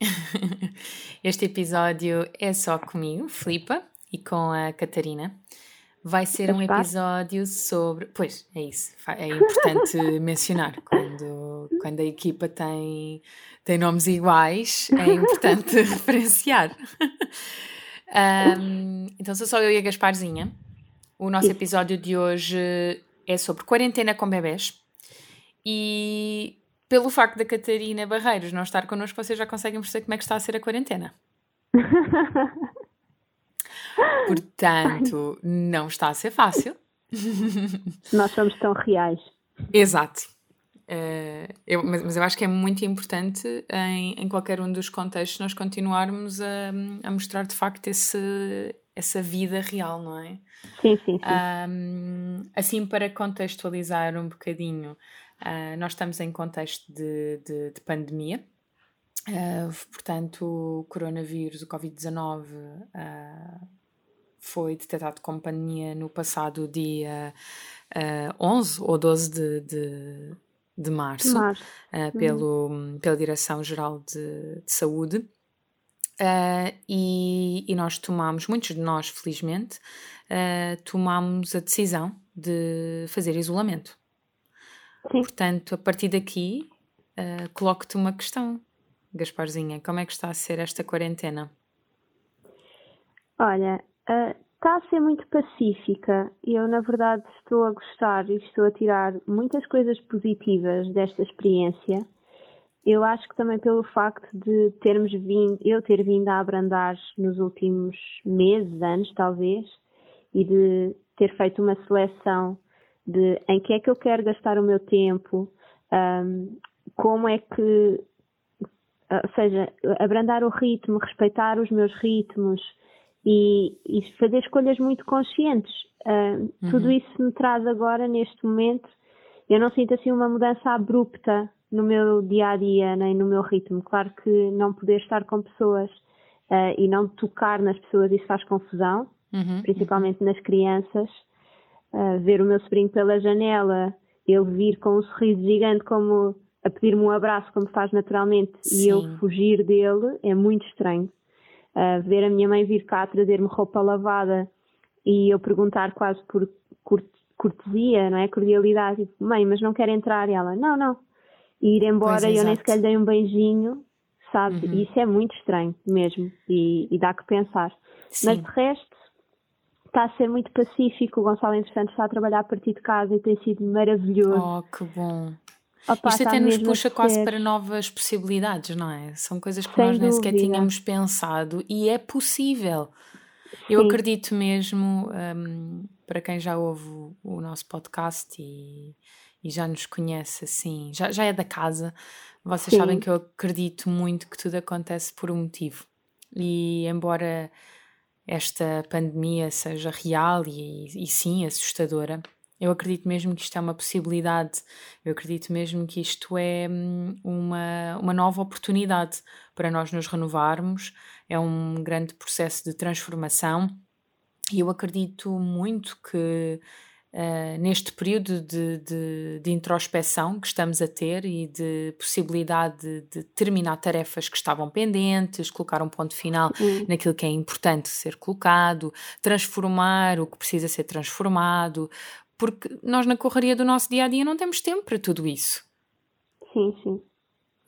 Este episódio é só comigo, Flipa, e com a Catarina. Vai ser um episódio sobre. Pois, é isso. É importante mencionar. Quando, quando a equipa tem, tem nomes iguais, é importante referenciar. Um, então sou só eu e a Gasparzinha. O nosso episódio de hoje é sobre quarentena com bebés. E pelo facto da Catarina Barreiros não estar connosco, vocês já conseguem perceber como é que está a ser a quarentena. Portanto, não está a ser fácil. Nós somos tão reais. Exato. Uh, eu, mas, mas, eu acho que é muito importante em, em qualquer um dos contextos nós continuarmos a, a mostrar de facto esse, essa vida real, não é? Sim, sim, sim. Um, assim, para contextualizar um bocadinho, uh, nós estamos em contexto de, de, de pandemia, uh, portanto, o coronavírus, o Covid-19, uh, foi detectado como pandemia no passado dia 11 ou 12 de, de, de março, março. pelo, uhum. pela Direção-Geral de, de Saúde. Uh, e, e, nós tomamos, muitos de nós, felizmente, uh, tomamos a decisão de fazer isolamento. Sim. Portanto, a partir daqui, uh, coloco-te uma questão, Gasparzinha: como é que está a ser esta quarentena? Olha, está a ser muito pacífica. Eu, na verdade, estou a gostar e estou a tirar muitas coisas positivas desta experiência eu acho que também pelo facto de termos vindo, eu ter vindo a abrandar nos últimos meses, anos talvez, e de ter feito uma seleção de em que é que eu quero gastar o meu tempo, um, como é que, ou seja, abrandar o ritmo, respeitar os meus ritmos e, e fazer escolhas muito conscientes. Um, uhum. Tudo isso me traz agora, neste momento, eu não sinto assim uma mudança abrupta no meu dia a dia nem no meu ritmo. Claro que não poder estar com pessoas uh, e não tocar nas pessoas, isso faz confusão, uhum, principalmente uhum. nas crianças. Uh, ver o meu sobrinho pela janela, ele vir com um sorriso gigante como a pedir-me um abraço como faz naturalmente Sim. e eu fugir dele é muito estranho. Uh, ver a minha mãe vir cá trazer-me roupa lavada e eu perguntar quase por cortesia, não é? Cordialidade, mãe, mas não quer entrar. E ela, não, não, e ir embora e eu nem sequer lhe dei um beijinho, sabe? Uhum. Isso é muito estranho mesmo e, e dá que pensar. Sim. Mas de resto, está a ser muito pacífico. O Gonçalo, entretanto, está a trabalhar a partir de casa e tem sido maravilhoso. Oh, que bom! Opa, Isto até nos puxa quase para novas possibilidades, não é? São coisas que Sem nós nem sequer tínhamos pensado e é possível. Sim. Eu acredito mesmo, um, para quem já ouve o nosso podcast e, e já nos conhece assim, já, já é da casa, vocês sim. sabem que eu acredito muito que tudo acontece por um motivo. E embora esta pandemia seja real e, e sim assustadora, eu acredito mesmo que isto é uma possibilidade, eu acredito mesmo que isto é hum, uma, uma nova oportunidade para nós nos renovarmos, é um grande processo de transformação. E eu acredito muito que uh, neste período de, de, de, introspeção que estamos a ter e de possibilidade de, de, terminar tarefas que estavam pendentes, colocar um ponto final uhum. naquilo que é importante ser colocado, transformar o que precisa ser transformado, porque nós na correria do nosso dia a dia não temos tempo para tudo isso. Sim, sim.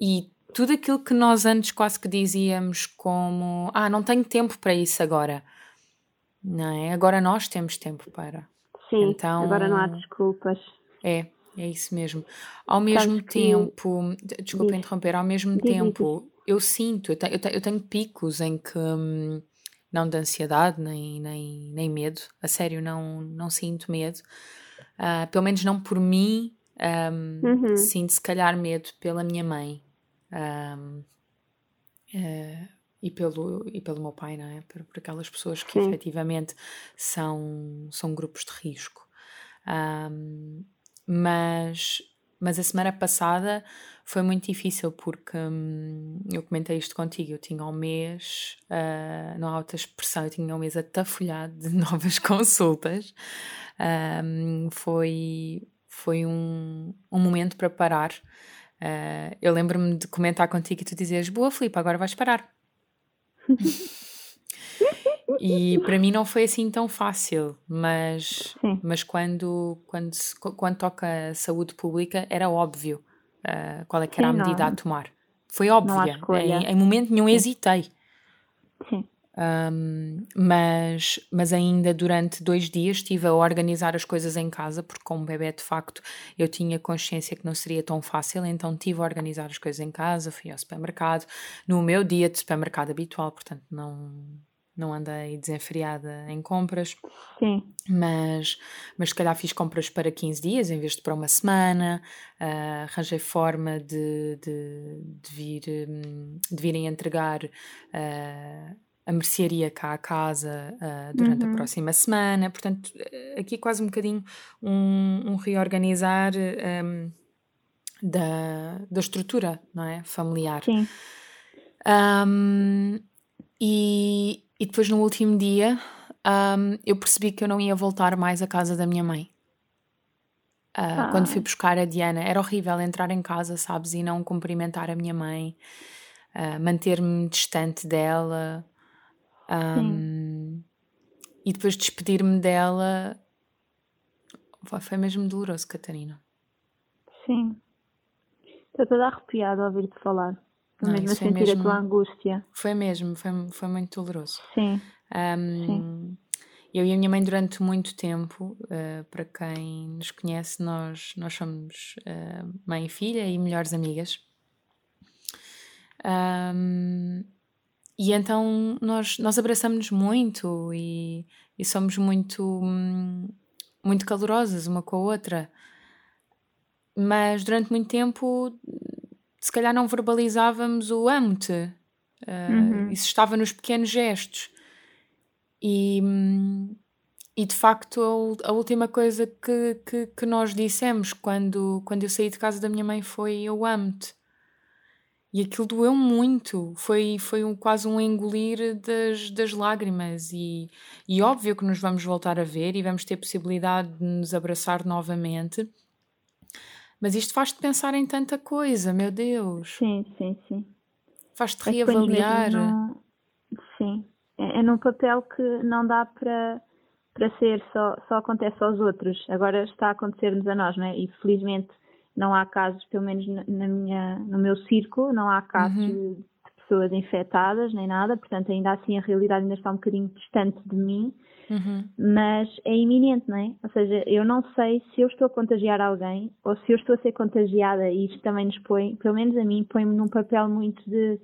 E tudo aquilo que nós antes quase que dizíamos como ah, não tenho tempo para isso agora não é? Agora nós temos tempo para. Sim, então, agora não há desculpas. É, é isso mesmo. Ao mesmo tempo, que... desculpa diz. interromper, ao mesmo diz, tempo, eu sinto, eu tenho, eu tenho, picos em que hum, não de ansiedade nem, nem, nem medo, a sério, não, não sinto medo, uh, pelo menos não por mim, um, uhum. sinto se calhar medo pela minha mãe. Um, uh, eh, e pelo, e pelo meu pai, não é? Por, por aquelas pessoas que Sim. efetivamente são, são grupos de risco. Um, mas, mas a semana passada foi muito difícil porque hum, eu comentei isto contigo. Eu tinha um mês, uh, não há outra expressão, eu tinha um mês atafolhado de novas consultas. Um, foi foi um, um momento para parar. Uh, eu lembro-me de comentar contigo e tu dizeres: Boa, Filipe, agora vais parar. e para mim não foi assim tão fácil, mas, mas quando, quando, quando toca a saúde pública era óbvio uh, qual é que era Sim, a medida não. a tomar. Foi óbvia, em, em, momento nenhum Sim. hesitei. Sim. Um, mas, mas ainda durante dois dias estive a organizar as coisas em casa, porque com o bebê de facto eu tinha consciência que não seria tão fácil, então tive a organizar as coisas em casa, fui ao supermercado, no meu dia de supermercado habitual, portanto não, não andei desenfreada em compras. Sim. Mas, mas se calhar fiz compras para 15 dias em vez de para uma semana, uh, arranjei forma de, de, de, vir, hum, de virem entregar. Uh, a mercearia cá à casa uh, durante uhum. a próxima semana. Portanto, aqui quase um bocadinho um, um reorganizar um, da, da estrutura não é? familiar. Sim. Um, e, e depois no último dia eu percebi que eu não ia voltar mais à casa da minha mãe. Uh, ah. Quando fui buscar a Diana, era horrível entrar em casa, sabes, e não cumprimentar a minha mãe, uh, manter-me distante dela. Um, e depois despedir-me dela foi mesmo doloroso, Catarina. Sim. Estou toda arrepiada a ouvir-te falar. Estou mesmo a sentir mesmo, a tua angústia. Foi mesmo, foi, foi muito doloroso. Sim. Um, Sim. Eu e a minha mãe, durante muito tempo, uh, para quem nos conhece, nós, nós somos uh, mãe e filha e melhores amigas. Um, e então nós, nós abraçamos-nos muito e, e somos muito, muito calorosas uma com a outra. Mas durante muito tempo, se calhar não verbalizávamos o amo-te. Uh, uhum. Isso estava nos pequenos gestos. E, e de facto, a, a última coisa que, que, que, nós dissemos quando, quando eu saí de casa da minha mãe foi: Eu amo-te. E aquilo doeu muito, foi, foi um, quase um engolir das, das lágrimas. E, e óbvio que nos vamos voltar a ver e vamos ter possibilidade de nos abraçar novamente. Mas isto faz-te pensar em tanta coisa, meu Deus. Sim, sim, sim. Faz-te é reavaliar. Não... Sim. É, é num papel que não dá para para ser só, só acontece aos outros. Agora está a acontecer-nos a nós, não é? E felizmente não há casos, pelo menos na minha, no meu círculo, não há casos uhum. de pessoas infectadas nem nada, portanto ainda assim a realidade ainda está um bocadinho distante de mim, uhum. mas é iminente, não é? Ou seja, eu não sei se eu estou a contagiar alguém ou se eu estou a ser contagiada e isto também nos põe, pelo menos a mim, põe-me num papel muito de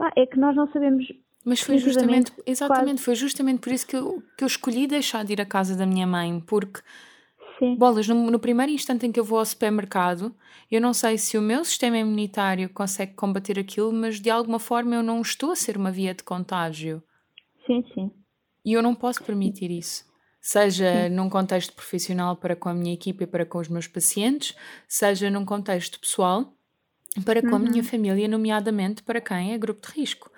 ah, é que nós não sabemos mas foi justamente, exatamente, quase... foi justamente por isso que eu, que eu escolhi deixar de ir à casa da minha mãe, porque Sim. Bolas, no, no, primeiro instante em que eu vou ao supermercado, eu não sei se o meu sistema imunitário consegue combater aquilo, mas de alguma forma eu não estou a ser uma via de contágio. Sim, sim. E eu não posso permitir isso. Seja sim. num contexto profissional para com a minha equipe e para com os meus pacientes, seja num contexto pessoal para com uhum. a minha família, nomeadamente para quem é grupo de risco.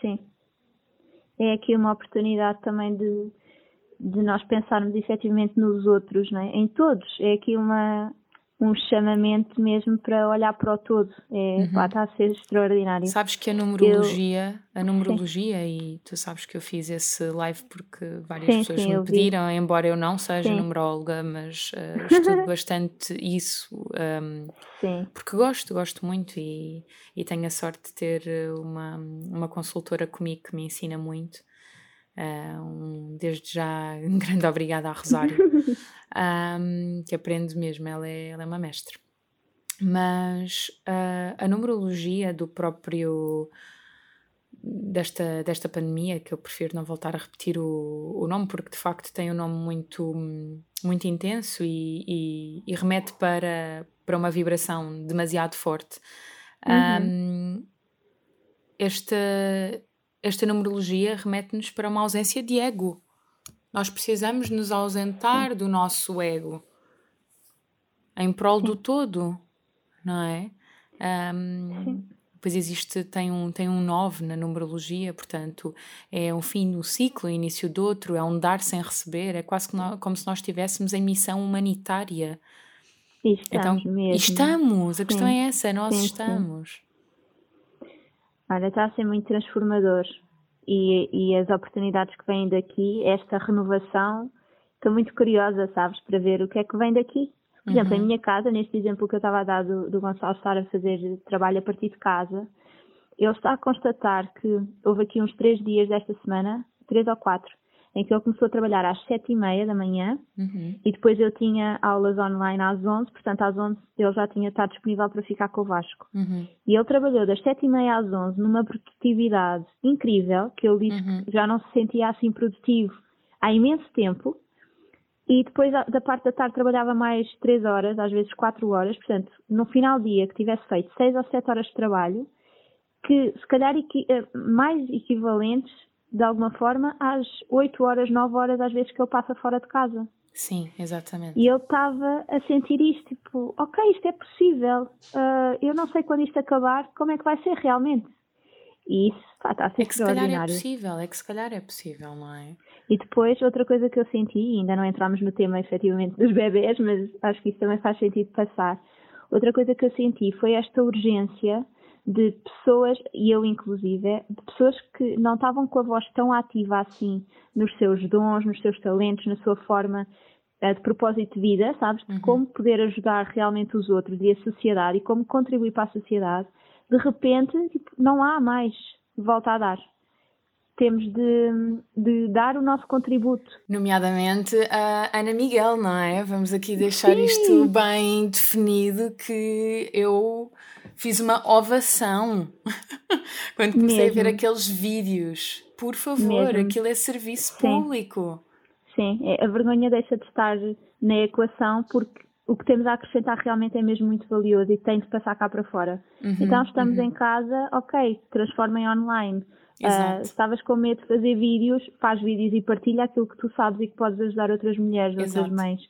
Sim. É aqui uma oportunidade também de de nós pensarmos efetivamente nos outros, é? em todos. É aqui uma, um chamamento mesmo para olhar para o todo. É, uhum. pá, está a ser extraordinário. Sabes que a numerologia, eu... a numerologia, sim. e tu sabes que eu fiz esse live porque várias sim, pessoas sim, me pediram, embora eu não seja numeróloga, mas uh, estudo bastante isso. Um, porque gosto, gosto muito e, e tenho a sorte de ter uma, uma consultora comigo que me ensina muito. Uh, um, desde já, um grande obrigada à Rosário, um, que aprende mesmo, ela é, ela é uma mestre. Mas uh, a numerologia do próprio desta, desta pandemia, que eu prefiro não voltar a repetir o, o nome, porque de facto tem um nome muito, muito intenso e, e, e remete para, para uma vibração demasiado forte. Uhum. Um, esta, esta numerologia remete-nos para uma ausência de ego. Nós precisamos nos ausentar do nosso ego em prol do todo, não é? Um, depois existe, tem um, tem um 9 na numerologia, portanto, é um fim do ciclo, início do outro, é um dar sem receber, é quase nós, como se nós estivéssemos em missão humanitária. Estamos então, mesmo. Estamos, a questão sim. é essa, nós sim, estamos. Sim. Olha, está a ser muito transformador e, e as oportunidades que vêm daqui, esta renovação, estou muito curiosa, sabes, para ver o que é que vem daqui. Por exemplo, uhum. em minha casa, neste exemplo que eu estava a dar do, do Gonçalo estar a fazer trabalho a partir de casa, ele está a constatar que houve aqui uns três dias desta semana, três ou quatro, em que ele começou a trabalhar às sete e meia da manhã uhum. e depois eu tinha aulas online às onze, portanto às onze ele já tinha estado disponível para ficar com o Vasco. Uhum. E ele trabalhou das sete e meia às onze numa produtividade incrível, que ele disse uhum. que já não se sentia assim produtivo há imenso tempo. E depois da parte da tarde trabalhava mais três horas, às vezes quatro horas, portanto, no final do dia que tivesse feito seis ou sete horas de trabalho, que se calhar eh, mais equivalentes de alguma forma, às 8 horas, 9 horas, às vezes que ele passa fora de casa. Sim, exatamente. E ele estava a sentir isto, tipo, ok, isto é possível, uh, eu não sei quando isto acabar, como é que vai ser realmente? E isso pá, está a ser É que se calhar é possível, é que se calhar é possível, não é? E depois, outra coisa que eu senti, e ainda não entramos no tema efetivamente dos bebés, mas acho que isso também faz sentido passar. Outra coisa que eu senti foi esta urgência de pessoas, e eu inclusive, de pessoas que não estavam com a voz tão ativa assim nos seus dons, nos seus talentos, na sua forma uh, de propósito de vida, sabes? De uhum. como poder ajudar realmente os outros e a sociedade e como contribuir para a sociedade. De repente, tipo, não há mais volta a dar. Temos de, de, dar o nosso contributo. Nomeadamente a Ana Miguel, não é? Vamos aqui deixar Sim. isto bem definido que eu fiz uma ovação quando comecei Mesmo. a ver aqueles vídeos. Por favor, Mesmo. aquilo é serviço Sim. público. Sim, é, a vergonha deixa de estar na equação porque o que temos a acrescentar realmente é mesmo muito valioso e tem de passar cá para fora. Uhum, então estamos uhum. em casa, ok, transforma em online. Uh, estavas com medo de fazer vídeos, faz vídeos e partilha aquilo que tu sabes e que podes ajudar outras mulheres, Exato. outras mães.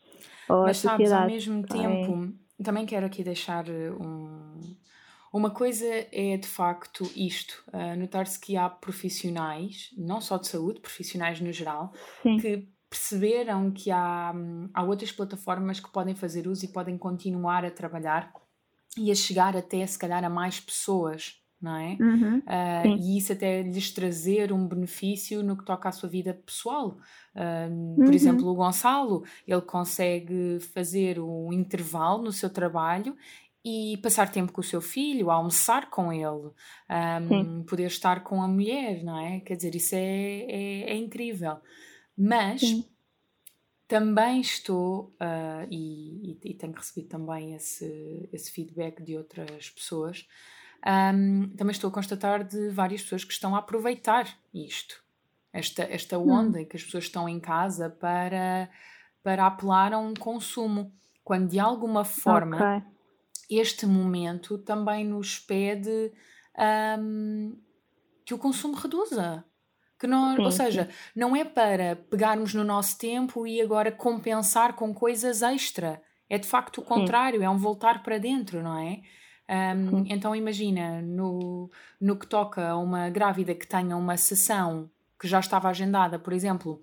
Ou Mas a sociedade. sabes, ao mesmo tempo, é. também quero aqui deixar um, uma coisa é de facto isto, uh, notar-se que há profissionais, não só de saúde, profissionais no geral, Sim. que perceberam que há, há outras plataformas que podem fazer uso e podem continuar a trabalhar e a chegar até, se calhar, a mais pessoas, não é? Uhum, uh, e isso até lhes trazer um benefício no que toca à sua vida pessoal. Uh, por uhum. exemplo, o Gonçalo, ele consegue fazer um intervalo no seu trabalho e passar tempo com o seu filho, almoçar com ele, um, poder estar com a mulher, não é? Quer dizer, isso é, é, é incrível. Mas Sim. também estou, uh, e, e, tenho recebido também esse, esse feedback de outras pessoas, um, também estou a constatar de várias pessoas que estão a aproveitar isto, esta, esta hum. onda hum. que as pessoas estão em casa para, para apelar a um consumo, quando de alguma forma. Okay este momento também nos pede um, que o consumo reduza. Que nós, sim, ou seja, sim. não é para pegarmos no nosso tempo e agora compensar com coisas extra. É de facto o contrário, sim. é um voltar para dentro, não é? Um, então imagina, no, no que toca a uma grávida que tenha uma sessão que já estava agendada, por exemplo,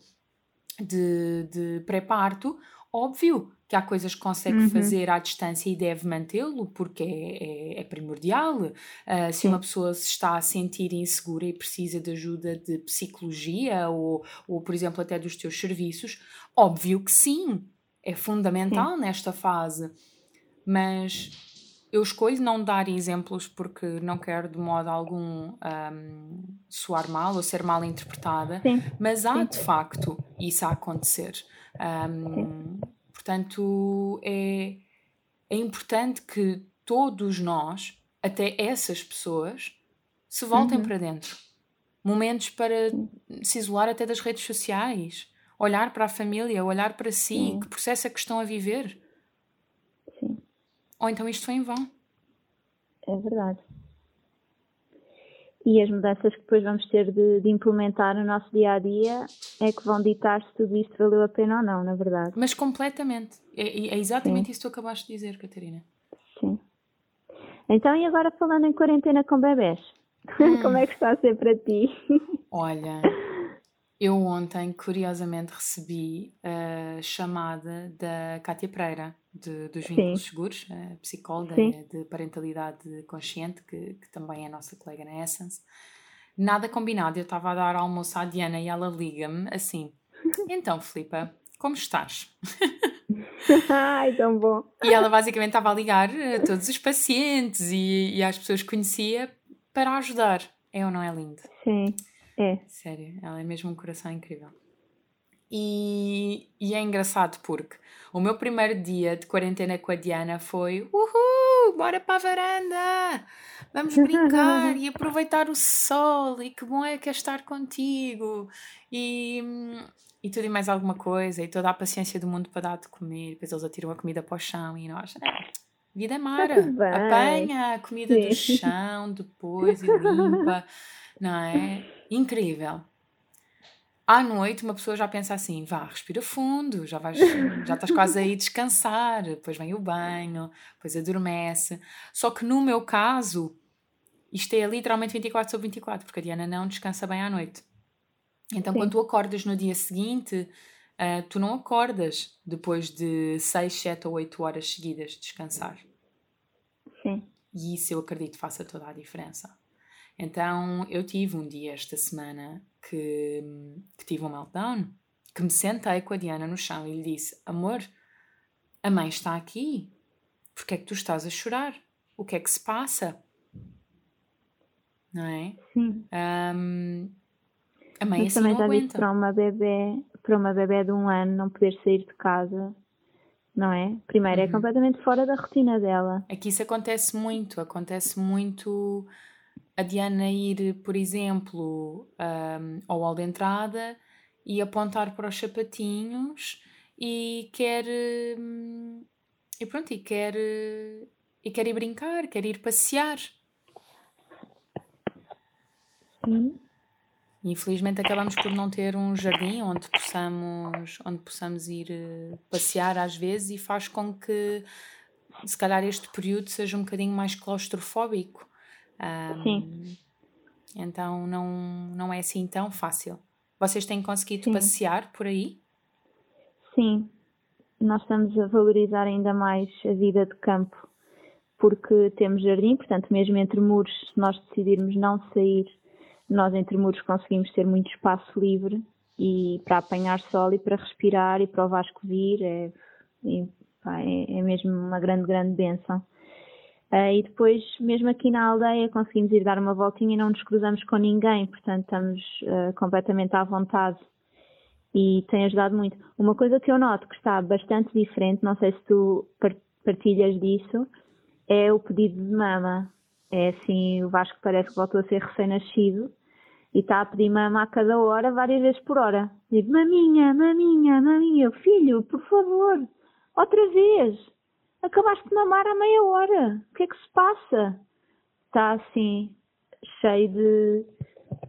de, de pré-parto, óbvio que há coisas que consegue uhum. fazer à distância e deve mantê-lo, porque é, é, é primordial. Uh, se uma pessoa se está a sentir insegura e precisa de ajuda de psicologia ou, ou por exemplo, até dos teus serviços, óbvio que sim, é fundamental sim. nesta fase. Mas eu escolho não dar exemplos porque não quero de modo algum um, soar mal ou ser mal interpretada, Sim. mas há Sim. de facto isso a acontecer. Um, portanto, é, é importante que todos nós, até essas pessoas, se voltem uhum. para dentro. Momentos para se isolar até das redes sociais, olhar para a família, olhar para si, Sim. que processo é que estão a viver. Sim. Ou então isto foi em vão. É verdade. E as mudanças que depois vamos ter de, de, implementar no nosso dia a dia é que vão ditar se tudo isto valeu a pena ou não, na verdade. Mas completamente. É, é exatamente Sim. isso que tu acabaste de dizer, Catarina. Sim. Então, e agora falando em quarentena com bebés? Hum. Como é que está a ser para ti? Olha, eu ontem, curiosamente, recebi a chamada da Cátia Pereira, de, dos Vínculos Sim. Seguros, a psicóloga Sim. de parentalidade consciente, que, que também é nossa colega na Essence. Nada combinado, eu estava a dar almoço à Diana e ela liga-me assim: Então, Filipa, como estás? Ai, tão bom. E ela basicamente estava a ligar a todos os pacientes e, e às pessoas que conhecia para ajudar. É ou não é lindo? Sim. É. Sério, ela é mesmo um coração incrível. E, e é engraçado porque o meu primeiro dia de quarentena com a Diana foi Uhul, bora para a varanda! Vamos brincar e aproveitar o sol e que bom é que é estar contigo e, e tudo e mais alguma coisa e toda a paciência do mundo para dar de comer. Depois eles atiram a comida para o chão e nós, é, vida é mara, apanha a comida Sim. do chão depois e limpa, não é? Incrível. À noite, uma pessoa já pensa assim: vá, respira fundo, já, vais, já estás quase aí descansar, depois vem o banho, depois adormece. Só que no meu caso, isto é literalmente 24 sobre 24, porque a Diana não descansa bem à noite. Então, Sim. quando tu acordas no dia seguinte, uh, tu não acordas depois de 6, 7 ou 8 horas seguidas de descansar. Sim. E isso eu acredito faça toda a diferença. Então eu tive um dia esta semana que, que tive um meltdown, que me sentei com a Diana no chão e lhe disse: Amor, a mãe está aqui, porque é que tu estás a chorar? O que é que se passa? Não é? Sim. Um, a mãe Mas assim também não aguenta. para uma bebê, para uma bebê de um ano não poder sair de casa, não é? Primeiro é uhum. é completamente fora da rotina dela. Aqui isso acontece muito, acontece muito a Diana ir, por exemplo, um, ao hall de entrada e apontar para os sapatinhos e quer. Um, e pronto, e quer. E quer ir brincar, quer ir passear. Sim. Infelizmente acabamos por não ter um jardim onde possamos, onde possamos ir eh, passear às vezes e faz com que se calhar este período seja um bocadinho mais claustrofóbico. Um, Sim. Então não, não é assim tão fácil. Vocês têm conseguido Sim. passear por aí? Sim, nós estamos a valorizar ainda mais a vida de campo porque temos jardim, portanto, mesmo entre muros, se nós decidirmos não sair, nós entre muros conseguimos ter muito espaço livre e para apanhar sol e para respirar e para o Vasco vir é, é, é mesmo uma grande, grande benção. Uh, e depois, mesmo aqui na aldeia, conseguimos ir dar uma voltinha e não nos cruzamos com ninguém, portanto estamos uh, completamente à vontade e tem ajudado muito. Uma coisa que eu noto que está bastante diferente, não sei se tu partilhas disso, é o pedido de mama. É assim, o Vasco parece que voltou a ser recém-nascido e está a pedir mama a cada hora, várias vezes por hora. Digo, maminha, maminha, maminha, filho, por favor, outra vez acabaste de mamar há meia hora, o que é que se passa? Está assim, cheio de,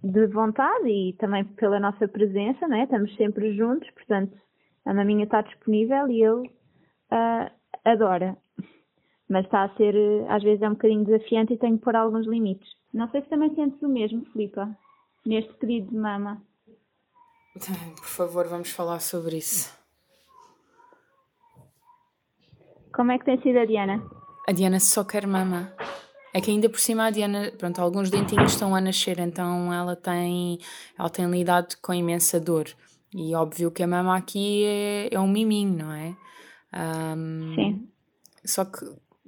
de vontade e também pela nossa presença, né? estamos sempre juntos, portanto a maminha está disponível e ele uh, adora. Mas está a ser, às vezes é um bocadinho desafiante e tenho que pôr alguns limites. Não sei se também sentes o mesmo, Filipa, neste pedido de mama. Por favor, vamos falar sobre isso. Como é que tem sido a Diana? A Diana só quer mama. É que ainda por cima a Diana, pronto, alguns dentinhos estão a nascer, então ela tem, ela tem lidado com imensa dor. E óbvio que a mama aqui é, é um miminho, não é? Um, Sim. Só que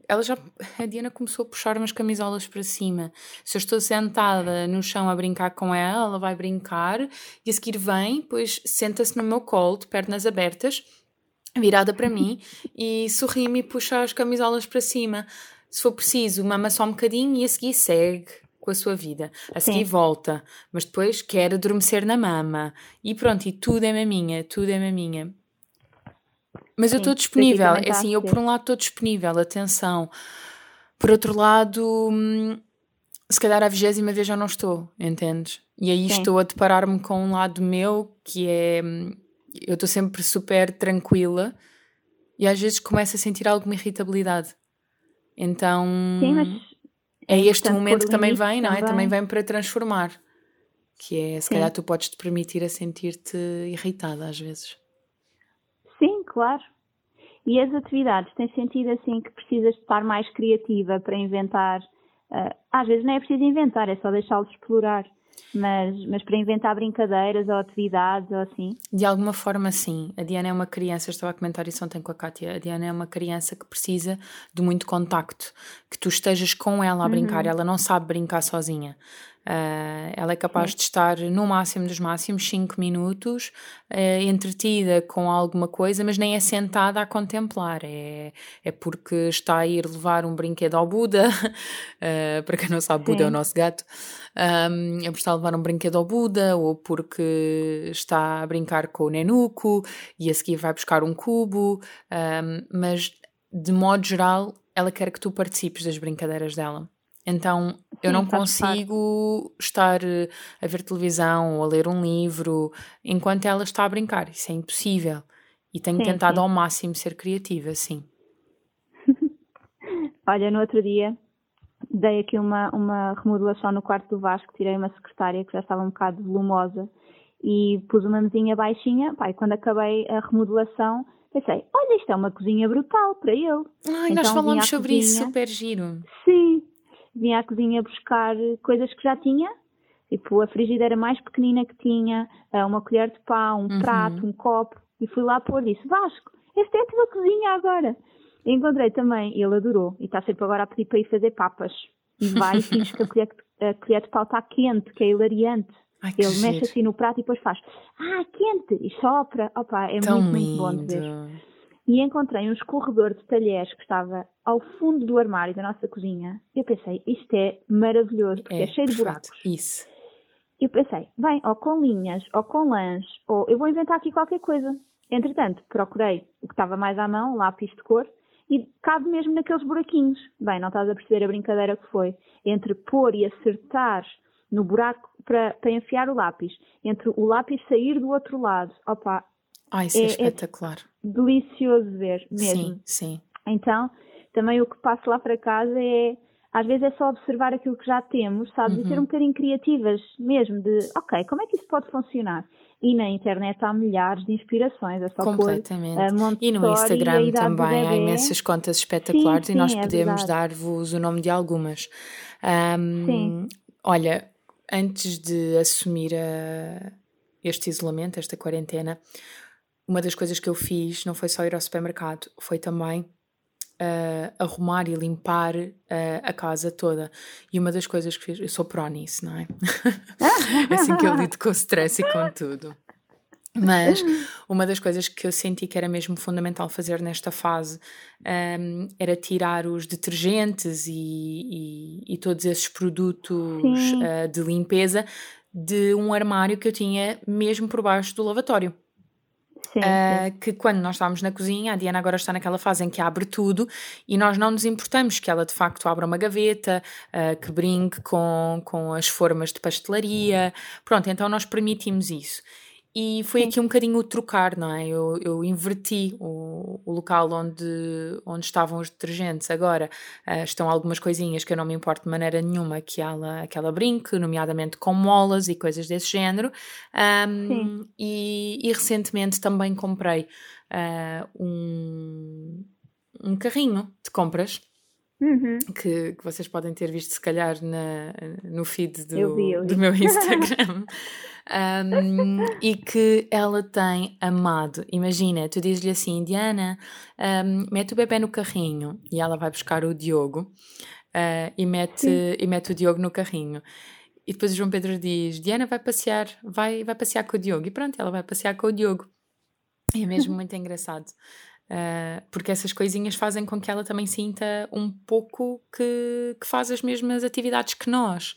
ela já, a Diana começou a puxar umas camisolas para cima. Se eu estou sentada no chão a brincar com ela, ela vai brincar e a seguir vem, depois senta-se no meu colo, de pernas abertas, virada para mim e sorri-me e puxa as camisolas para cima. Se for preciso, mama só um bocadinho e a seguir segue com a sua vida. A seguir Sim. volta, mas depois quer adormecer na mama. E pronto, e tudo é maminha, tudo é maminha. Mas Sim, eu estou disponível, é assim, eu por um lado estou disponível, atenção. Por outro lado, hum, se calhar a vigésima vez já não estou, entendes? E aí Sim. estou a deparar-me com um lado meu que é. Eu estou sempre super tranquila e às vezes começo a sentir alguma irritabilidade. Então. Sim, mas. É este momento que também vem, não é? Também. também vem para transformar. Que é, se Sim. calhar tu podes te permitir a sentir-te irritada às vezes. Sim, claro. E as atividades, tens sentido assim que precisas de estar mais criativa para inventar? Uh, às vezes não é preciso inventar, é só deixá-los explorar. Mas, mas para inventar brincadeiras ou atividades ou assim? De alguma forma, sim. A Diana é uma criança, estava a comentar isso ontem com a Kátia. A Diana é uma criança que precisa de muito contacto, que tu estejas com ela a brincar. Uhum. Ela não sabe brincar sozinha. Uh, ela é capaz de estar no máximo dos máximos 5 minutos uh, entretida com alguma coisa, mas nem é sentada a contemplar. É, é porque está a ir levar um brinquedo ao Buda. Uh, para quem não sabe, Buda Sim. é o nosso gato. Um, é porque está a levar um brinquedo ao Buda ou porque está a brincar com o Nenuco e a seguir vai buscar um cubo. Um, mas de modo geral, ela quer que tu participes das brincadeiras dela. Então eu não consigo estar eh, a ver televisão ou a ler um livro enquanto ela está a brincar. Isso é impossível. E tenho sim, tentado sim. ao máximo ser criativa, sim. Olha, no outro dia dei aqui uma, uma remodelação no quarto do Vasco, tirei uma secretária que já estava um bocado volumosa e pus uma mesinha baixinha. Pai, quando acabei a remodelação, pensei, olha, isto é uma cozinha brutal para ele. Ai, então, nós falamos sobre cozinha, isso, super giro. Sim, vinha à cozinha buscar coisas que já tinha, tipo a frigideira mais pequenina que tinha, eh, uma colher de pão, um uhum. prato, um copo, e fui lá pôr disse, Vasco, esta é a tua cozinha agora. E encontrei também, ele adorou, e está sempre agora a pedir para ir fazer papas. E vai e finge que a colher, a colher de pau está quente, que é hilariante. Ai, ele giro. mexe assim no prato e depois faz, ah, quente, e sopra. Opa, é Tão muito, muito bom de ver e encontrei um escorredor de talheres que estava ao fundo do armário da nossa cozinha. Eu pensei, isto é maravilhoso, porque é, é cheio perfeito. de buracos. Isso. Eu pensei, bem, ou com linhas, ou com lãs, ou eu vou inventar aqui qualquer coisa. Entretanto, procurei o que estava mais à mão, lápis de cor, e cabe mesmo naqueles buraquinhos. Bem, não estás a perceber a brincadeira que foi. Entre pôr e acertar no buraco para, para enfiar o lápis, entre o lápis sair do outro lado. Opa, ah, isso é, é, é espetacular. Delicioso ver mesmo. Sim, sim. Então, também o que passo lá para casa é às vezes é só observar aquilo que já temos, sabes? Uhum. E ser um bocadinho criativas mesmo, de ok, como é que isso pode funcionar? E na internet há milhares de inspirações, é só Completamente. e no Instagram e também há imensas contas espetaculares sim, sim, e nós é podemos dar-vos o nome de algumas. Um, sim. Olha, antes de assumir a, este isolamento, esta quarentena, uma das coisas que eu fiz não foi só ir ao supermercado, foi também uh, arrumar e limpar uh, a casa toda. E uma das coisas que fiz, eu sou pró nisso, não é? é assim que eu lido com o stress e com tudo. Mas uma das coisas que eu senti que era mesmo fundamental fazer nesta fase um, era tirar os detergentes e, e, e todos esses produtos uh, de limpeza de um armário que eu tinha mesmo por baixo do lavatório. Sim, uh, que quando nós estávamos na cozinha, a Diana agora está naquela fase em que abre tudo e nós não nos importamos que ela de facto abra uma gaveta, uh, que brinque com, com as formas de pastelaria. Pronto, então nós permitimos isso. E foi Sim. aqui um bocadinho o trocar, não é? Eu, eu inverti o, o local onde, onde estavam os detergentes. Agora uh, estão algumas coisinhas que eu não me importo de maneira nenhuma que ela, que ela brinque, nomeadamente com molas e coisas desse género. Um, e, e, recentemente também comprei uh, um, um carrinho de compras. Uhum. Que, que, vocês podem ter visto, se calhar, na, no feed do, eu vi, eu vi. do meu Instagram. Um, e que ela tem amado. Imagina, tu dizes-lhe assim, Diana, um, mete o bebê no carrinho e ela vai buscar o Diogo uh, e, mete, e mete o Diogo no carrinho. E depois o João Pedro diz: Diana vai passear, vai, vai passear com o Diogo. E pronto, ela vai passear com o Diogo. E é mesmo muito engraçado. Uh, porque essas coisinhas fazem com que ela também sinta um pouco que, que faz as mesmas atividades que nós.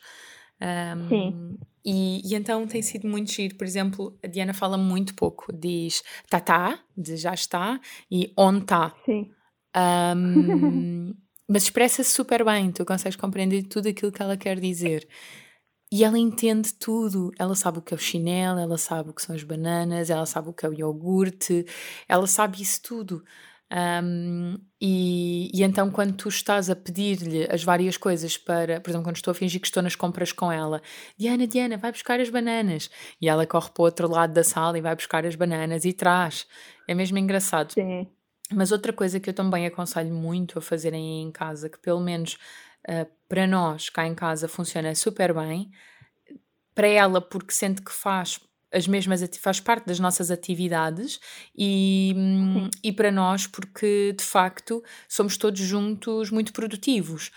Um, Sim. E, e, então tem sido muito giro. Por exemplo, a Diana fala muito pouco. Diz tá, tá, de já está, e on tá. Sim. Um, mas expressa-se super bem. Tu consegues compreender tudo aquilo que ela quer dizer. E ela entende tudo. Ela sabe o que é o chinelo, ela sabe o que são as bananas, ela sabe o que é o iogurte, ela sabe isso tudo. Um, e, e, então, quando tu estás a pedir-lhe as várias coisas para, por exemplo, quando estou a fingir que estou nas compras com ela, Diana, Diana, vai buscar as bananas. E ela corre para o outro lado da sala e vai buscar as bananas e traz. É mesmo engraçado. Sim. Mas outra coisa que eu também aconselho muito a fazerem em casa, que pelo menos uh, para nós cá em casa funciona super bem, para ela, porque sente que faz as mesmas faz parte das nossas atividades e, e para nós porque de facto somos todos juntos muito produtivos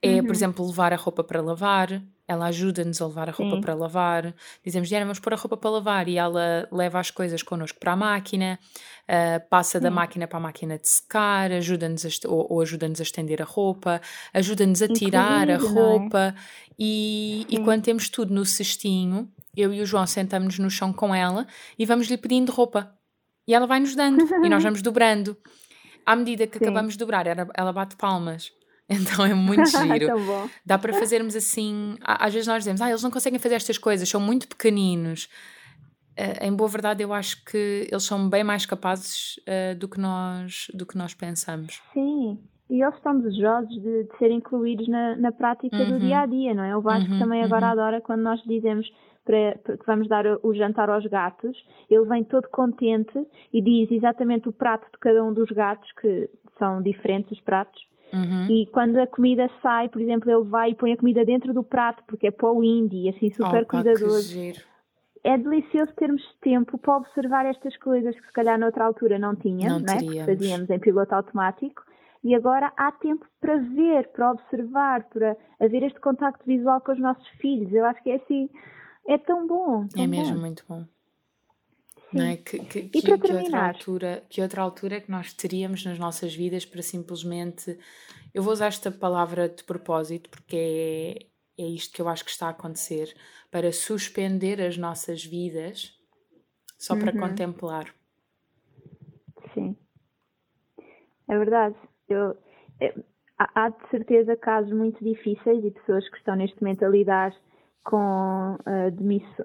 é uhum. por exemplo levar a roupa para lavar ela ajuda-nos a levar a roupa Sim. para lavar dizemos Diana vamos pôr a roupa para lavar e ela leva as coisas connosco para a máquina uh, passa Sim. da máquina para a máquina de secar ajuda-nos ou, ou ajuda-nos a estender a roupa ajuda-nos a tirar a é? roupa é? e, e quando temos tudo no cestinho eu e o João sentamos no chão com ela e vamos-lhe pedindo roupa. E ela vai nos dando e nós vamos dobrando. À medida que Sim. acabamos de dobrar, ela, bate palmas. Então é muito giro. Dá para fazermos assim. Às vezes nós dizemos, ah, eles não conseguem fazer estas coisas, são muito pequeninos. Uh, em boa verdade, eu acho que eles são bem mais capazes uh, do, que nós, do que nós pensamos. Sim, e eles estão desejosos de, de ser incluídos na, na prática uhum. do dia a dia, não é? O Vasco uhum, também agora uhum. adora quando nós dizemos para, para, que vamos dar o jantar aos gatos, ele vem todo contente e diz exatamente o prato de cada um dos gatos, que são diferentes os pratos. Uhum. E quando a comida sai, por exemplo, ele vai e põe a comida dentro do prato, porque é para o indie, assim, super oh, cuidadoso. É delicioso termos tempo para observar estas coisas que se calhar noutra altura não tínhamos, não, né? porque fazíamos em piloto automático. E agora há tempo para ver, para observar, para haver este contacto visual com os nossos filhos. Eu acho que é assim, é tão bom. Tão é mesmo bom. muito bom. Não é? Que, que, que, que, outra altura, que outra altura é que nós teríamos nas nossas vidas para simplesmente. Eu vou usar esta palavra de propósito porque é, é isto que eu acho que está a acontecer para suspender as nossas vidas só uhum. para contemplar. Sim, é verdade. Eu, eu, há de certeza casos muito difíceis e pessoas que estão neste momento a lidar com uh,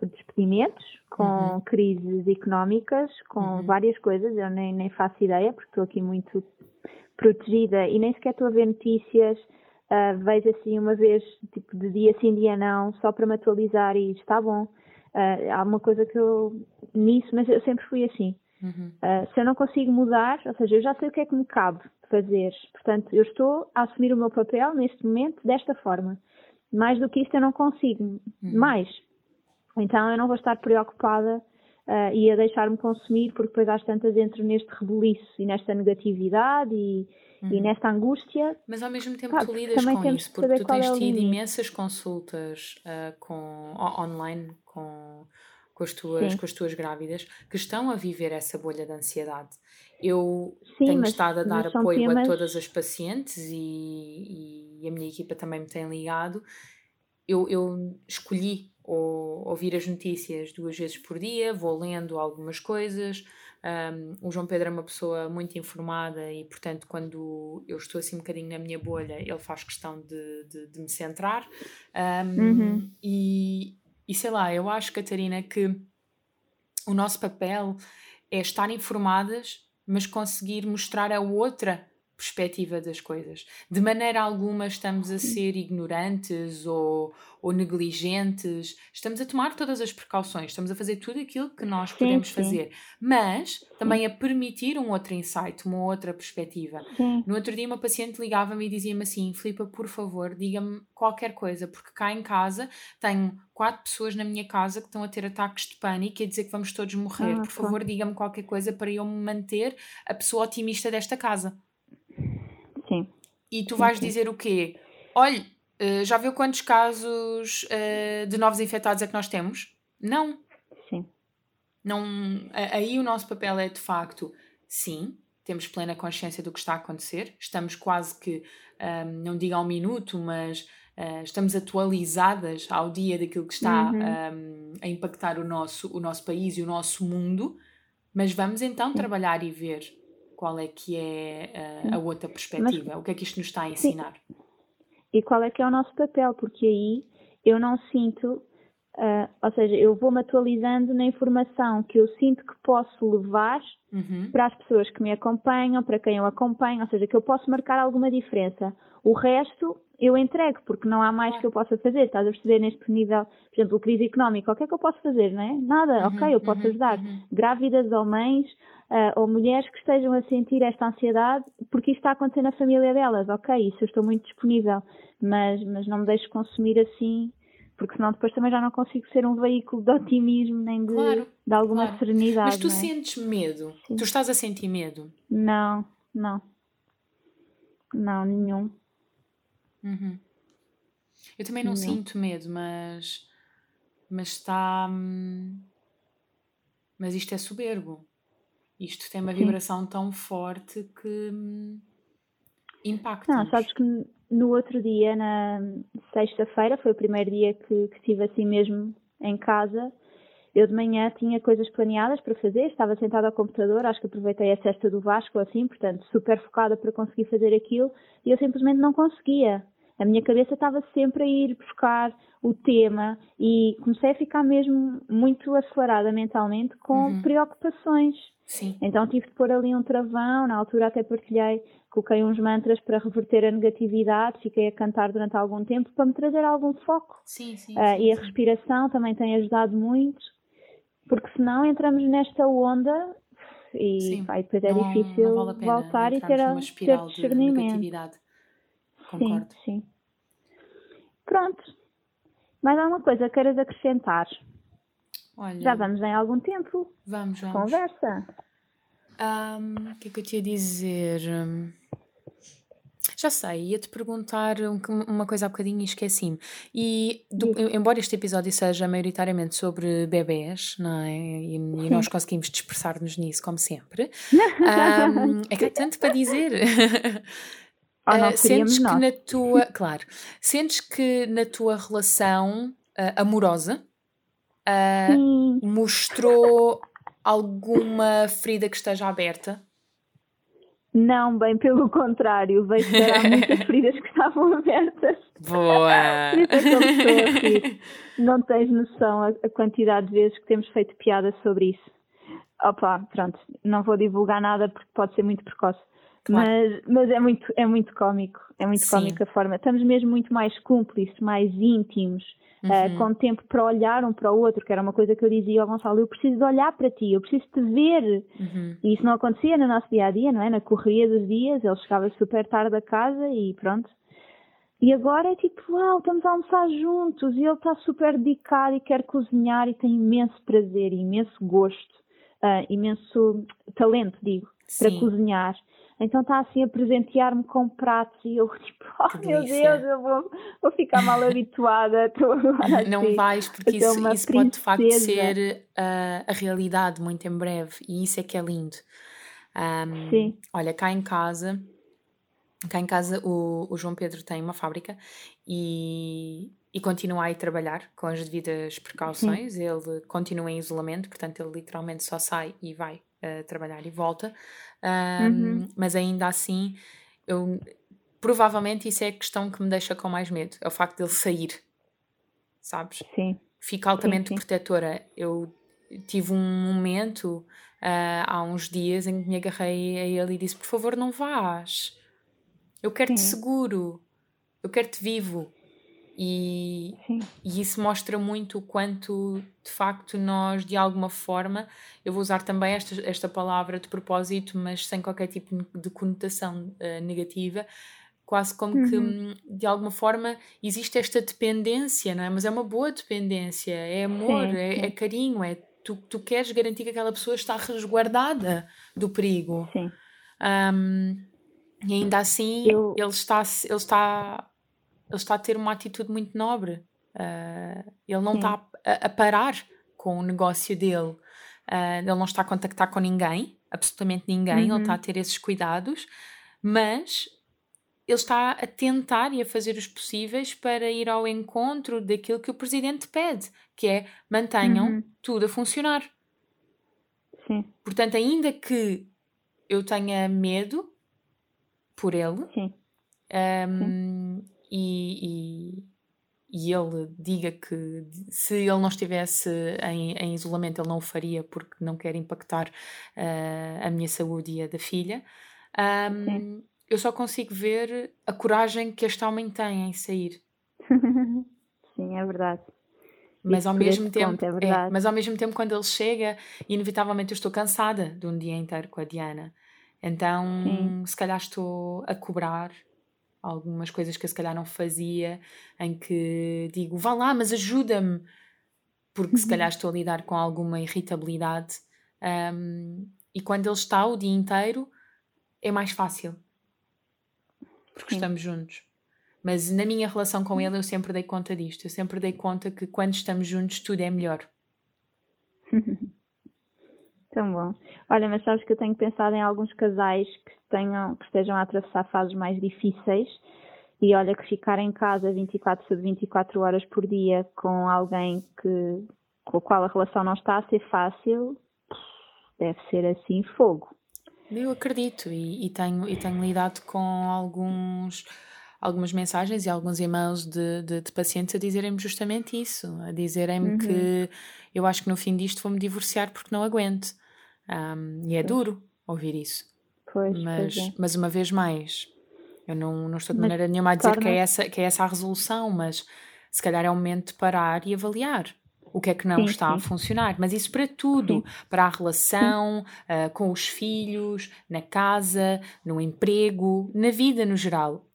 despedimentos, com uhum. crises económicas, com uhum. várias coisas, eu nem, nem faço ideia, porque estou aqui muito protegida e nem sequer estou a ver notícias. Uh, vejo assim uma vez, tipo, de dia sim, dia não, só para me atualizar e está bom. Uh, há uma coisa que eu. nisso, mas eu sempre fui assim. Uhum. Uh, se eu não consigo mudar, ou seja, eu já sei o que é que me cabe fazer. Portanto, eu estou a assumir o meu papel neste momento desta forma. Mais do que isto eu não consigo. Uhum. Mais. Então eu não vou estar preocupada uh, e a deixar-me consumir, porque depois às tantas entro neste rebuliço e nesta negatividade e, uhum. e nesta angústia. Mas ao mesmo tempo tu lidas com isso, porque tu tens é tido imensas consultas uh, com, online com, com, as tuas, com as tuas grávidas que estão a viver essa bolha de ansiedade. Eu Sim, tenho mas, estado a dar apoio temas... a todas as pacientes e, e, a minha equipa também me tem ligado. Eu, eu escolhi ou, ouvir as notícias duas vezes por dia, vou lendo algumas coisas. Um, o João Pedro é uma pessoa muito informada e, portanto, quando eu estou assim um bocadinho na minha bolha, ele faz questão de, de, de me centrar. Um, uhum. e, e sei lá, eu acho, Catarina, que o nosso papel é estar informadas mas conseguir mostrar a outra perspectiva das coisas. De maneira alguma estamos a ser ignorantes ou, ou negligentes, estamos a tomar todas as precauções, estamos a fazer tudo aquilo que nós sim, podemos sim. fazer, mas também a permitir um outro insight, uma outra perspectiva. Sim. No outro dia, uma paciente ligava-me e dizia-me assim: Filipa, por favor, diga-me qualquer coisa, porque cá em casa tenho quatro pessoas na minha casa que estão a ter ataques de pânico e a dizer que vamos todos morrer. Ah, por favor, diga-me qualquer coisa para eu me manter a pessoa otimista desta casa. Sim. E tu vais sim, dizer o quê? Olha, eh, já viu quantos casos uh, de novos infectados é que nós temos? Não. Sim. Não, aí o nosso papel é de facto, sim, temos plena consciência do que está a acontecer, estamos quase que, ehm, não digo ao minuto, mas uh, estamos atualizadas ao dia daquilo que está uhum. um, ehm, a impactar o nosso, o nosso país e o nosso mundo, mas vamos então trabalhar e ver qual é que é uh, a outra perspectiva, mas, o que é que isto nos está a ensinar. Sim e qual é que é o nosso papel, porque aí eu não sinto, uh, ou seja, eu vou-me atualizando na informação que eu sinto que posso levar uhum. para as pessoas que me acompanham, para quem eu acompanho, ou seja, que eu posso marcar alguma diferença. O resto eu entrego, porque não há mais que eu possa fazer. Estás a perceber neste nível, por exemplo, crise económica, o que é que eu posso fazer, não é? Nada, uhum, ok, eu posso uhum, ajudar. Uhum. Grávidas ou mães, uh, ou mulheres que estejam a sentir esta ansiedade, porque isto está a acontecer na família delas, ok, isso eu estou muito disponível, mas, mas não me deixo consumir assim, porque senão depois também já não consigo ser um veículo de otimismo nem de, claro, de alguma claro. serenidade. Mas tu é? sentes medo? Sim. Tu estás a sentir medo? Não, não. Não, nenhum. Uhum. Eu também não, não, sinto medo, mas. Mas está. Hum, mas isto é soberbo. Isto tem uma Sim. vibração tão forte que hum, impacta. Não, sabes que no outro dia, na sexta-feira, foi o primeiro dia que, que estive assim mesmo em casa. Eu de manhã tinha coisas planeadas para fazer, estava sentada ao computador, acho que aproveitei a cesta do Vasco assim, portanto, super focada para conseguir fazer aquilo, e eu simplesmente não conseguia. A minha cabeça estava sempre a ir buscar o tema e comecei a ficar mesmo muito acelerada mentalmente com uhum. preocupações. Sim. Então tive de pôr ali um travão, na altura até partilhei, coloquei uns mantras para reverter a negatividade, fiquei a cantar durante algum tempo para me trazer algum foco. Sim, sim, uh, sim e a respiração também tem ajudado muito, porque senão entramos nesta onda e. Vai, depois é não, difícil não vale voltar e ter, a, ter discernimento. Concordo. Sim, sim. Pronto. Mais alguma coisa queiras acrescentar? Olha, Já vamos em algum tempo. Vamos, vamos. Conversa. Um, o que é que eu te ia dizer? Já sei, ia-te perguntar uma coisa há bocadinho e esqueci-me. E, do, embora este episódio seja maioritariamente sobre bebés, não é? E, e nós conseguimos dispersar-nos nisso, como sempre, um, é que há tanto para dizer. Uh, sentes que na tua, claro, sentes que na tua relação uh, amorosa uh, mostrou alguma ferida que esteja aberta? Não, bem pelo contrário, vejo que há muitas feridas que estavam abertas. Boa! é Não tens noção a, a quantidade de vezes que temos feito piada sobre isso. Opa, pronto, não vou divulgar nada porque pode ser muito precoce. Claro. Mas, mas é muito, é muito cómico, é muito Sim. cómico a forma. Estamos mesmo muito mais cúmplices, mais íntimos, eh, uhum. uh, com tempo para olhar um para o outro, que era uma coisa que eu dizia ao Gonçalo, eu preciso de olhar para ti, eu preciso te ver. Uhum. E isso não acontecia no nosso dia a dia, não é? Na correria dos dias, ele chegava super tarde a casa e pronto. E agora é tipo, uau, estamos a almoçar juntos e ele está super dedicado e quer cozinhar e tem imenso prazer, imenso gosto, uh, imenso talento, digo, Sim. para cozinhar. Então está assim a presentear-me com pratos e eu tipo, oh meu Deus, eu vou, vou ficar mal habituada. Não vais, porque isso, isso pode de facto ser uh, a realidade muito em breve e isso é que é lindo. Um, Sim. Olha, cá em casa, cá em casa o, o João Pedro tem uma fábrica e, e continua a trabalhar com as devidas precauções. Sim. Ele continua em isolamento, portanto, ele literalmente só sai e vai uh, trabalhar e volta. Um, uhum. Mas ainda assim, eu provavelmente isso é a questão que me deixa com mais medo, é o facto dele sair, sabes? Sim. Fica altamente sim, sim. protetora. Eu tive um momento uh, há uns dias em que me agarrei a ele e disse: Por favor, não vás. Eu quero-te seguro, eu quero-te vivo. E, e isso mostra muito o quanto, de facto, nós, de alguma forma, eu vou usar também esta, esta palavra de propósito, mas sem qualquer tipo de conotação uh, negativa, quase como uhum. que, hum, de alguma forma, existe esta dependência, não é? Mas é uma boa dependência, é amor, sim, é, sim. é, carinho, é tu, tu queres garantir que aquela pessoa está resguardada do perigo. Sim. Um, e ainda assim, eu... ele, está, ele está ele está a ter uma atitude muito nobre. Uh, ele não Sim. está a, a, parar com o negócio dele. Uh, ele não está a contactar com ninguém, absolutamente ninguém. Uhum. Ele está a ter esses cuidados, mas ele está a tentar e a fazer os possíveis para ir ao encontro daquilo que o presidente pede, que é mantenham uhum. tudo a funcionar. Sim. Portanto, ainda que eu tenha medo por ele, Sim. Um, Sim e, e, e, ele diga que se ele não estivesse em, em, isolamento ele não o faria porque não quer impactar uh, a minha saúde e a da filha, um, eu só consigo ver a coragem que este homem tem em sair. Sim, é verdade. Mas ao, mesmo tempo, é é, mas ao mesmo tempo, quando ele chega, inevitavelmente eu estou cansada de um dia inteiro com a Diana. Então, Sim. se calhar estou a cobrar algumas coisas que eu se calhar não fazia, em que digo, vá lá, mas ajuda-me, porque se calhar uhum. estou a lidar com alguma irritabilidade. Um, e quando ele está o dia inteiro, é mais fácil, porque Sim. estamos juntos. Mas na minha relação com ele, eu sempre dei conta disto. Eu sempre dei conta que quando estamos juntos, tudo é melhor. Tão bom. Olha, mas sabes que eu tenho pensado em alguns casais que, tenham, que estejam a atravessar fases mais difíceis e olha que ficar em casa 24 sobre 24 horas por dia com alguém que, com o qual a relação não está a ser fácil, deve ser assim fogo. Eu acredito e, e tenho, e tenho lidado com alguns algumas mensagens e alguns e-mails de, de, de pacientes a dizerem-me justamente isso, a dizerem-me uhum. que eu acho que no fim disto vou-me divorciar porque não aguento. Um, e é duro ouvir isso. Pois, mas, pois é. mas uma vez mais, eu não, não estou de maneira nenhuma a dizer que é, essa, que é essa a resolução, mas se calhar é o momento de parar e avaliar o que é que não sim, está sim. a funcionar. Mas isso para tudo, sim. para a relação, uh, com os filhos, na casa, no emprego, na vida no geral.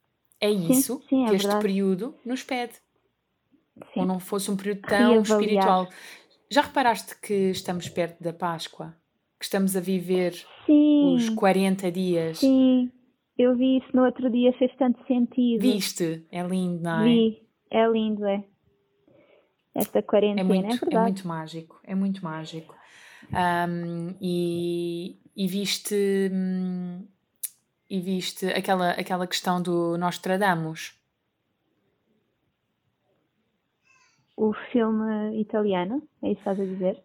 É isso que é este verdade. período nos pede. Ou não fosse um período tão espiritual. Já reparaste que estamos perto da Páscoa? Que estamos a viver Sim. os 40 dias. Sim, eu vi isso no outro dia, fez tanto sentido. Viste? É lindo, não é? Vi, é lindo, é. Esta quarentena, é, muito, é verdade. É muito mágico, é muito mágico. Um, e, e viste hum, e viste aquela, aquela questão do Nostradamus. O filme italiano, é isso que estás a dizer?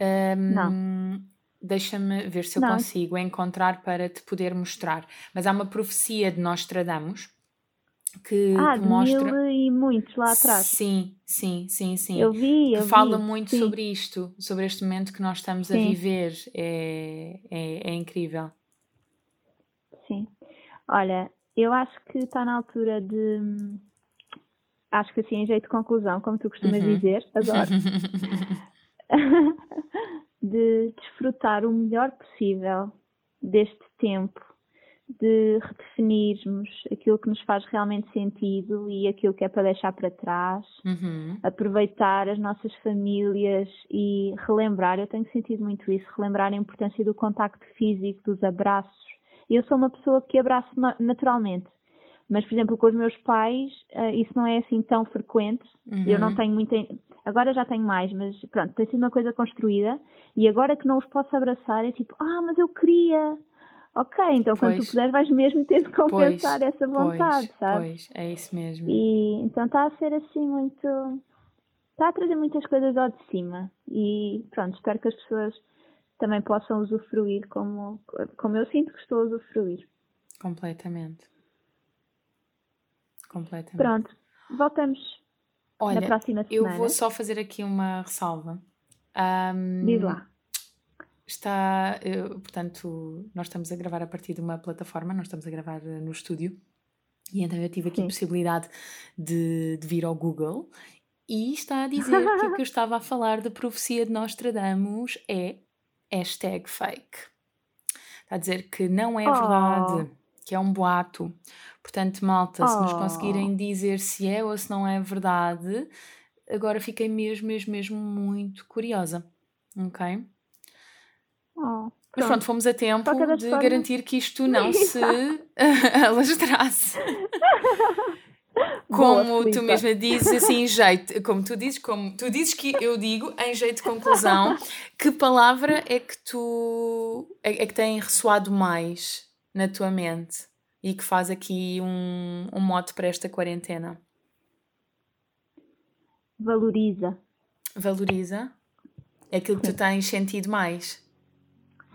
Um, não. Deixa-me ver se eu não. consigo encontrar para te poder mostrar. Mas há uma profecia de Nostradamus que, ah, que mostra. Mil e muitos lá atrás. Sim, sim, sim, sim. Eu vi. Eu que fala vi, muito sim. sobre isto, sobre este momento que nós estamos sim. a viver. É, é, é incrível. Sim. Olha, eu acho que está na altura de. Acho que assim, em jeito de conclusão, como tu costumas uhum. dizer, adoro. de desfrutar o melhor possível deste tempo, de redefinirmos aquilo que nos faz realmente sentido e aquilo que é para deixar para trás, uhum. aproveitar as nossas famílias e relembrar, eu tenho sentido muito isso, relembrar a importância do contacto físico, dos abraços. Eu sou uma pessoa que abraço naturalmente, mas, por exemplo, com os meus pais, uh, isso não é assim tão frequente. Uhum. Eu não uhum. tenho muita. Agora já tenho mais, mas pronto, tem sido uma coisa construída. E agora que não os posso abraçar, é tipo, ah, mas eu queria. Ok, então pois. quando tu puderes, vais mesmo ter de compensar pois, essa vontade, pois, sabe? Pois, é isso mesmo. E então está a ser assim muito. Está a trazer muitas coisas ao de cima. E pronto, espero que as pessoas também possam usufruir como, como eu sinto que estou a usufruir. Completamente. Completamente. Pronto, voltamos Olha, na próxima semana. Eu vou só fazer aqui uma ressalva. Um, Diz lá. está, portanto, nós estamos a gravar a partir de uma plataforma, nós estamos a gravar eh, no estúdio. E então eu tive aqui Sim. a possibilidade de, de vir ao Google e está a dizer que o que eu estava a falar da profecia de Nostradamus é hashtag fake. Está a dizer que não é verdade, oh. Que é um boato. Portanto, malta, oh. se nos conseguirem oh. dizer se é ou se não é verdade, agora fiquei mesmo, mesmo, mesmo muito curiosa. Ok? Oh, Mas pronto, fomos a tempo de garantir que isto não se alastrasse. Como Boa, tu mesma dizes, assim, em jeito, como tu dizes, como tu dizes que eu digo, em jeito de conclusão, que palavra é que tu é, é, que tem ressoado mais na tua mente e que faz aqui um, um mote para esta quarentena? Valoriza. Valoriza? É aquilo que Sim. tu tens sentido mais?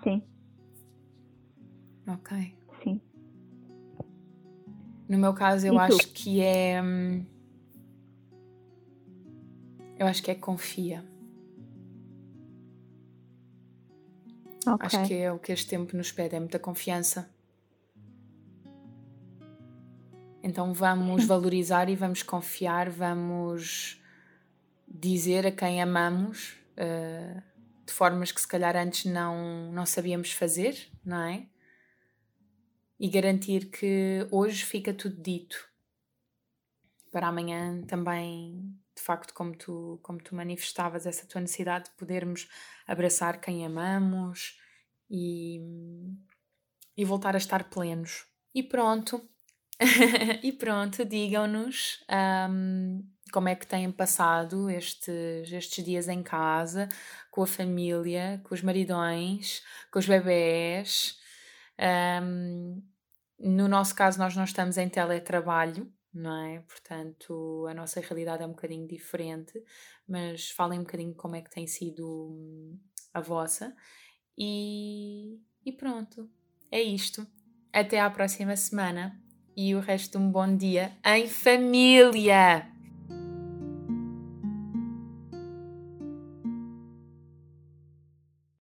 Sim. Ok. Sim. No meu caso, eu acho que é. Hum, eu acho que é confia. Okay. Acho que é o que este tempo nos pede, é muita confiança. Então vamos valorizar e vamos confiar, vamos dizer a quem amamos uh, de formas que se calhar antes não, não sabíamos fazer, não é? E garantir que hoje fica tudo dito para amanhã também, de facto, como tu, como tu manifestavas essa tua necessidade de podermos abraçar quem amamos e, e voltar a estar plenos. E pronto, e pronto, digam-nos um, como é que têm passado estes, estes dias em casa, com a família, com os maridões, com os bebés. Um, no nosso caso, nós não estamos em teletrabalho, não é? Portanto, a nossa realidade é um bocadinho diferente, mas falem um bocadinho como é que tem sido hum, a vossa. E, e pronto, é isto. Até à próxima semana e o resto um bom dia em família!